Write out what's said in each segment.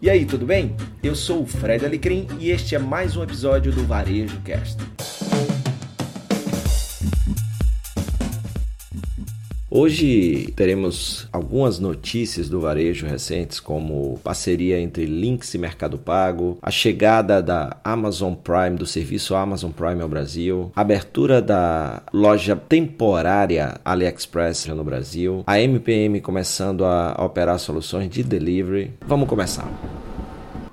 E aí, tudo bem? Eu sou o Fred Alecrim e este é mais um episódio do Varejo Cast. Hoje teremos algumas notícias do varejo recentes, como parceria entre Lynx e Mercado Pago, a chegada da Amazon Prime, do serviço Amazon Prime ao Brasil, abertura da loja temporária AliExpress no Brasil, a MPM começando a operar soluções de delivery. Vamos começar.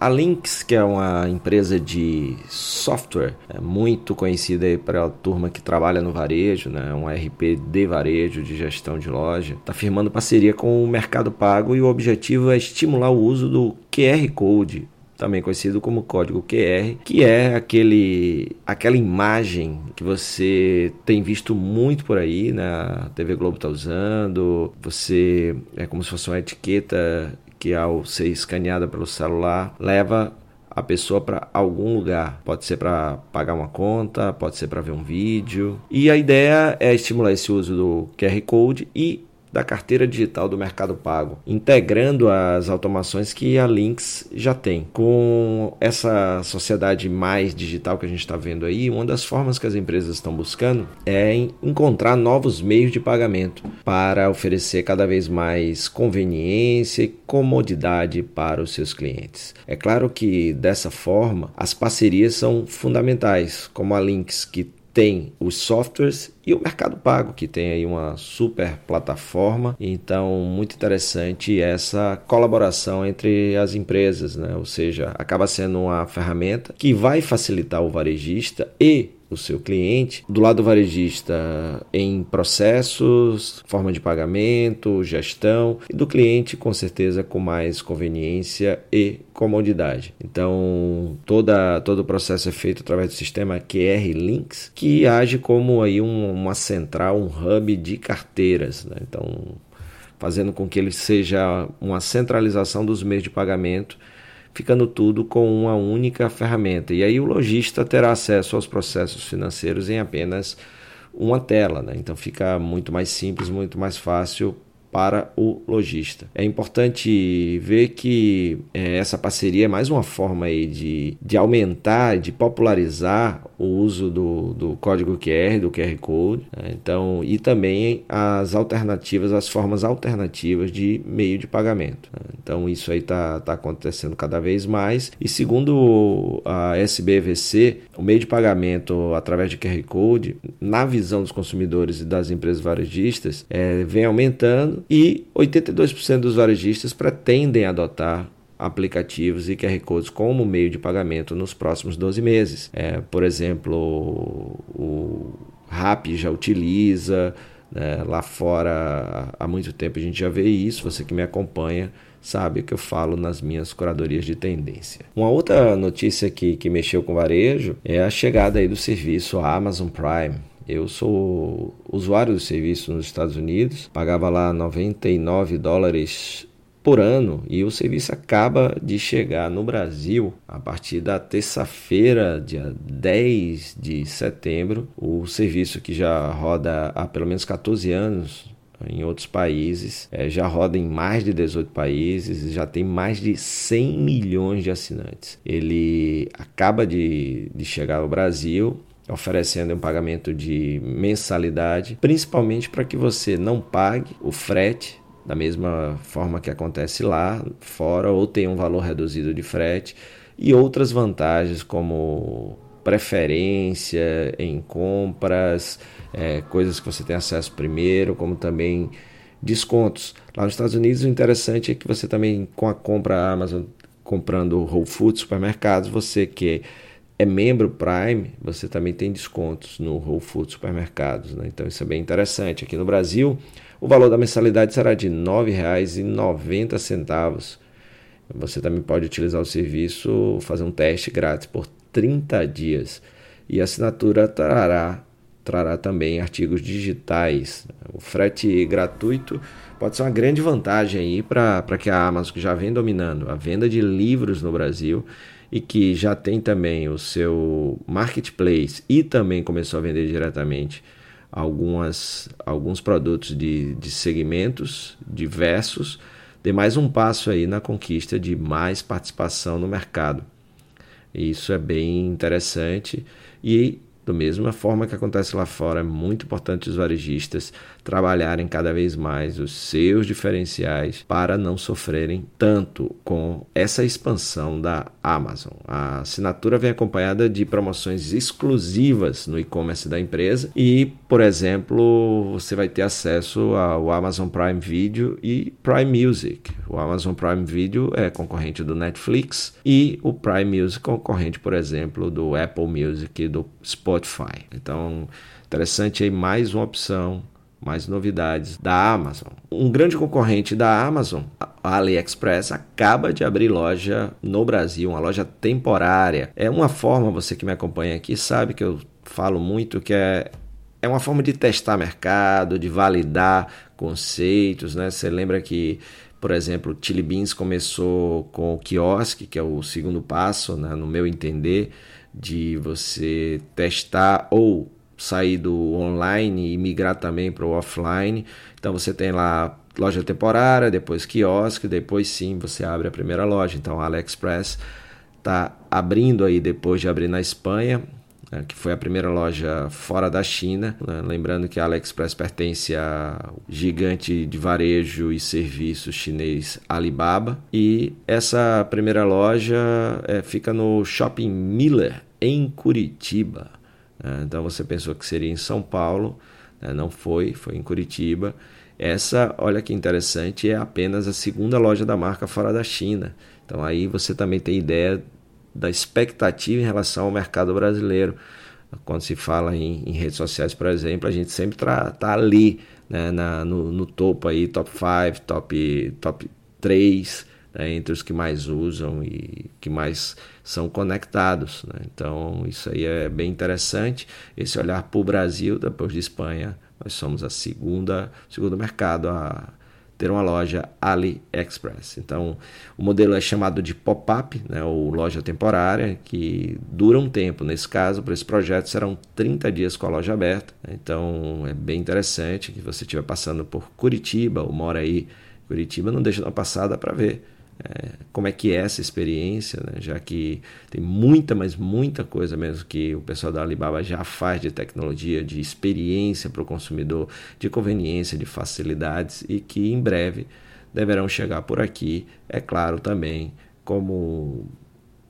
A Lynx, que é uma empresa de software é muito conhecida para a turma que trabalha no varejo, né? um RP de varejo, de gestão de loja, está firmando parceria com o Mercado Pago e o objetivo é estimular o uso do QR Code também conhecido como código QR, que é aquele aquela imagem que você tem visto muito por aí, né? A TV Globo está usando, você é como se fosse uma etiqueta que ao ser escaneada pelo celular leva a pessoa para algum lugar. Pode ser para pagar uma conta, pode ser para ver um vídeo. E a ideia é estimular esse uso do QR Code e da carteira digital do Mercado Pago, integrando as automações que a Lynx já tem. Com essa sociedade mais digital que a gente está vendo aí, uma das formas que as empresas estão buscando é encontrar novos meios de pagamento para oferecer cada vez mais conveniência e comodidade para os seus clientes. É claro que dessa forma as parcerias são fundamentais, como a Lynx que tem os softwares e o Mercado Pago, que tem aí uma super plataforma. Então, muito interessante essa colaboração entre as empresas, né? Ou seja, acaba sendo uma ferramenta que vai facilitar o varejista e o seu cliente, do lado varejista em processos, forma de pagamento, gestão, e do cliente com certeza com mais conveniência e comodidade. Então, toda, todo o processo é feito através do sistema QR Links, que age como aí um, uma central, um hub de carteiras. Né? Então, fazendo com que ele seja uma centralização dos meios de pagamento ficando tudo com uma única ferramenta. E aí o lojista terá acesso aos processos financeiros em apenas uma tela, né? então fica muito mais simples, muito mais fácil para o lojista. É importante ver que é, essa parceria é mais uma forma aí de, de aumentar, de popularizar o uso do, do código QR, do QR Code, né? então, e também as alternativas, as formas alternativas de meio de pagamento. Né? Então, isso aí está tá acontecendo cada vez mais. E segundo a SBVC, o meio de pagamento através de QR Code, na visão dos consumidores e das empresas varejistas, é, vem aumentando e 82% dos varejistas pretendem adotar aplicativos e QR Codes como meio de pagamento nos próximos 12 meses. É, por exemplo, o Rappi já utiliza, né? lá fora há muito tempo a gente já vê isso, você que me acompanha sabe o que eu falo nas minhas curadorias de tendência. Uma outra notícia que, que mexeu com varejo é a chegada aí do serviço Amazon Prime. Eu sou usuário do serviço nos Estados Unidos, pagava lá 99 dólares por ano e o serviço acaba de chegar no Brasil a partir da terça-feira, dia 10 de setembro. O serviço que já roda há pelo menos 14 anos em outros países, é, já roda em mais de 18 países, já tem mais de 100 milhões de assinantes. Ele acaba de, de chegar ao Brasil oferecendo um pagamento de mensalidade, principalmente para que você não pague o frete da mesma forma que acontece lá fora ou tenha um valor reduzido de frete e outras vantagens como preferência em compras, é, coisas que você tem acesso primeiro, como também descontos. Lá nos Estados Unidos o interessante é que você também com a compra Amazon comprando Whole Foods, supermercados, você que é membro Prime, você também tem descontos no Whole Foods supermercados. Né? Então isso é bem interessante. Aqui no Brasil, o valor da mensalidade será de R$ 9,90. Você também pode utilizar o serviço, fazer um teste grátis por 30 dias. E a assinatura trará, trará também artigos digitais. O frete gratuito pode ser uma grande vantagem aí para que a Amazon, que já vem dominando a venda de livros no Brasil, e que já tem também o seu marketplace e também começou a vender diretamente algumas, alguns produtos de, de segmentos diversos, dê mais um passo aí na conquista de mais participação no mercado. Isso é bem interessante e da mesma forma que acontece lá fora, é muito importante os varejistas trabalharem cada vez mais os seus diferenciais para não sofrerem tanto com essa expansão da Amazon. A assinatura vem acompanhada de promoções exclusivas no e-commerce da empresa e, por exemplo, você vai ter acesso ao Amazon Prime Video e Prime Music. O Amazon Prime Video é concorrente do Netflix e o Prime Music concorrente, por exemplo, do Apple Music e do Spotify. Então, interessante aí mais uma opção mais novidades da Amazon. Um grande concorrente da Amazon, a AliExpress, acaba de abrir loja no Brasil, uma loja temporária. É uma forma, você que me acompanha aqui sabe que eu falo muito que é é uma forma de testar mercado, de validar conceitos, né? Você lembra que, por exemplo, Chili Beans começou com o quiosque, que é o segundo passo, né? no meu entender, de você testar ou sair do online e migrar também para o offline. Então você tem lá loja temporária, depois quiosque, depois sim você abre a primeira loja. Então a AliExpress está abrindo aí depois de abrir na Espanha, né, que foi a primeira loja fora da China. Né? Lembrando que a AliExpress pertence ao gigante de varejo e serviços chinês Alibaba. E essa primeira loja é, fica no Shopping Miller, em Curitiba. Né? Então você pensou que seria em São Paulo, né? não foi, foi em Curitiba. Essa, olha que interessante, é apenas a segunda loja da marca fora da China. Então aí você também tem ideia da expectativa em relação ao mercado brasileiro. Quando se fala em, em redes sociais, por exemplo, a gente sempre está ali né, na, no, no, topo aí, top 5, top, top 3, né, entre os que mais usam e que mais são conectados. Né? Então, isso aí é bem interessante. Esse olhar para o Brasil, depois de Espanha, nós somos a segunda, segundo mercado a ter uma loja AliExpress. Então, o modelo é chamado de pop-up, né, ou loja temporária, que dura um tempo. Nesse caso, para esse projeto, serão 30 dias com a loja aberta. Então, é bem interessante que você estiver passando por Curitiba ou mora aí Curitiba, não deixe de dar uma passada para ver é, como é que é essa experiência, né? já que tem muita, mas muita coisa mesmo que o pessoal da Alibaba já faz de tecnologia, de experiência para o consumidor, de conveniência, de facilidades e que em breve deverão chegar por aqui, é claro também como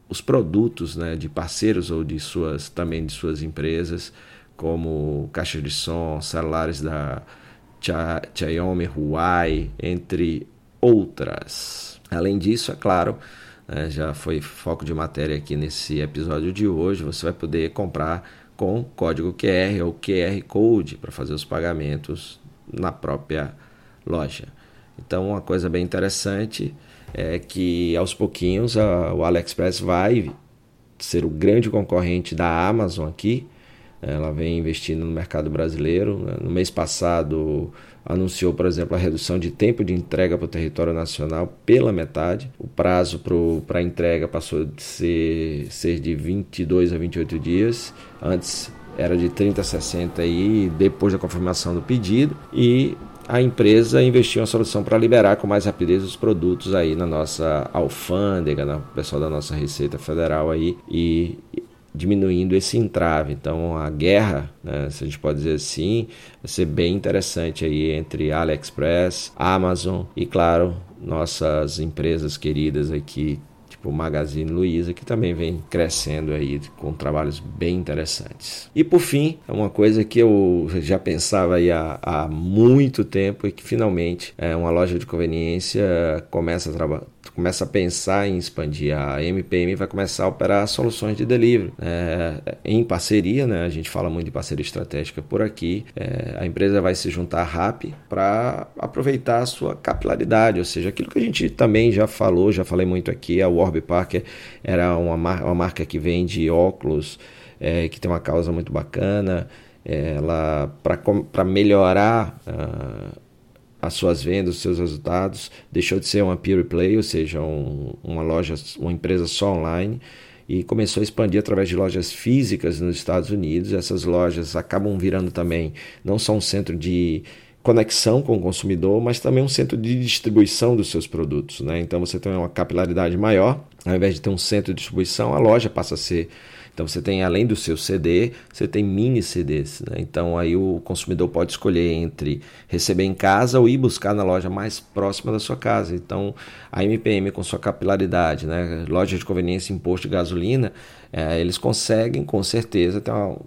os produtos né, de parceiros ou de suas também de suas empresas, como caixas de som, celulares da Xiaomi, Huawei, entre outras. Além disso, é claro, né, já foi foco de matéria aqui nesse episódio de hoje, você vai poder comprar com código QR ou QR Code para fazer os pagamentos na própria loja. Então, uma coisa bem interessante é que aos pouquinhos a, o AliExpress vai ser o grande concorrente da Amazon aqui. Ela vem investindo no mercado brasileiro. Né. No mês passado, anunciou, por exemplo, a redução de tempo de entrega para o território nacional pela metade. O prazo para a entrega passou de ser, ser de 22 a 28 dias. Antes era de 30 a 60 e depois da confirmação do pedido. E a empresa investiu uma solução para liberar com mais rapidez os produtos aí na nossa alfândega, no pessoal da nossa Receita Federal aí e diminuindo esse entrave. Então a guerra, né, se a gente pode dizer assim, vai ser bem interessante aí entre AliExpress, Amazon e claro nossas empresas queridas aqui tipo Magazine Luiza, que também vem crescendo aí com trabalhos bem interessantes. E por fim, é uma coisa que eu já pensava aí há, há muito tempo e que finalmente é uma loja de conveniência começa a trabalhar começa a pensar em expandir, a MPM vai começar a operar soluções de delivery é, em parceria, né? A gente fala muito de parceria estratégica por aqui. É, a empresa vai se juntar à RAP para aproveitar a sua capilaridade, ou seja, aquilo que a gente também já falou, já falei muito aqui, a Warby Parker era uma, mar uma marca que vende óculos, é, que tem uma causa muito bacana. Ela, para melhorar uh, as suas vendas, os seus resultados, deixou de ser uma pure play, ou seja, um, uma loja, uma empresa só online e começou a expandir através de lojas físicas nos Estados Unidos. Essas lojas acabam virando também não só um centro de conexão com o consumidor, mas também um centro de distribuição dos seus produtos. Né? Então você tem uma capilaridade maior, ao invés de ter um centro de distribuição, a loja passa a ser então você tem, além do seu CD, você tem mini CDs. Né? Então aí o consumidor pode escolher entre receber em casa ou ir buscar na loja mais próxima da sua casa. Então a MPM com sua capilaridade, né? loja de conveniência, imposto de gasolina, é, eles conseguem com certeza ter uma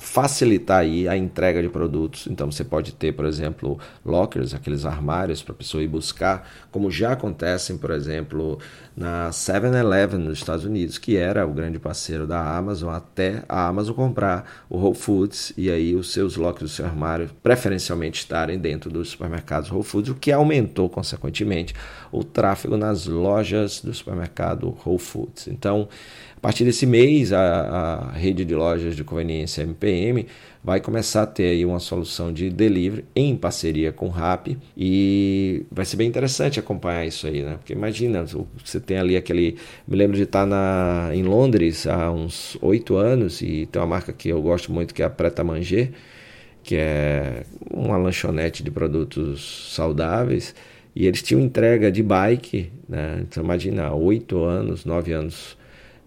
facilitar aí a entrega de produtos. Então você pode ter, por exemplo, lockers, aqueles armários para a pessoa ir buscar, como já acontecem, por exemplo, na 7-Eleven nos Estados Unidos, que era o grande parceiro da Amazon, até a Amazon comprar o Whole Foods e aí os seus lockers, o seu armário, preferencialmente estarem dentro dos supermercados Whole Foods, o que aumentou, consequentemente, o tráfego nas lojas do supermercado Whole Foods. Então, a partir desse mês, a, a, rede de lojas de conveniência MPM vai começar a ter aí uma solução de delivery em parceria com o Rap e vai ser bem interessante acompanhar isso aí, né? Porque imagina, você tem ali aquele... Me lembro de estar na, em Londres há uns oito anos e tem uma marca que eu gosto muito que é a Preta Manger, que é uma lanchonete de produtos saudáveis e eles tinham entrega de bike, né? Então imagina, oito anos, nove anos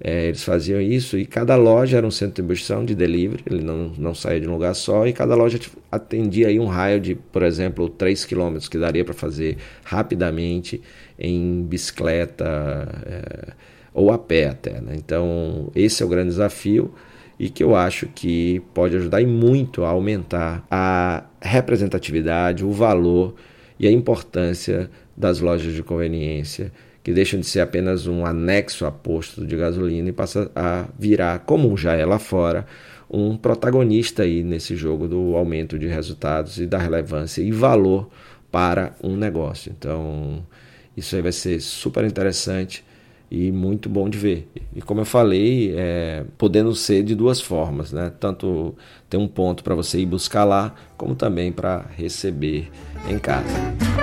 é, eles faziam isso e cada loja era um centro de distribuição de delivery, ele não, não saía de um lugar só e cada loja atendia aí um raio de, por exemplo, 3 km que daria para fazer rapidamente em bicicleta é, ou a pé até. Né? Então, esse é o grande desafio e que eu acho que pode ajudar e muito a aumentar a representatividade, o valor e a importância das lojas de conveniência que deixam de ser apenas um anexo a posto de gasolina e passa a virar, como já é lá fora, um protagonista aí nesse jogo do aumento de resultados e da relevância e valor para um negócio. Então, isso aí vai ser super interessante e muito bom de ver. E como eu falei, é, podendo ser de duas formas, né? Tanto tem um ponto para você ir buscar lá, como também para receber em casa.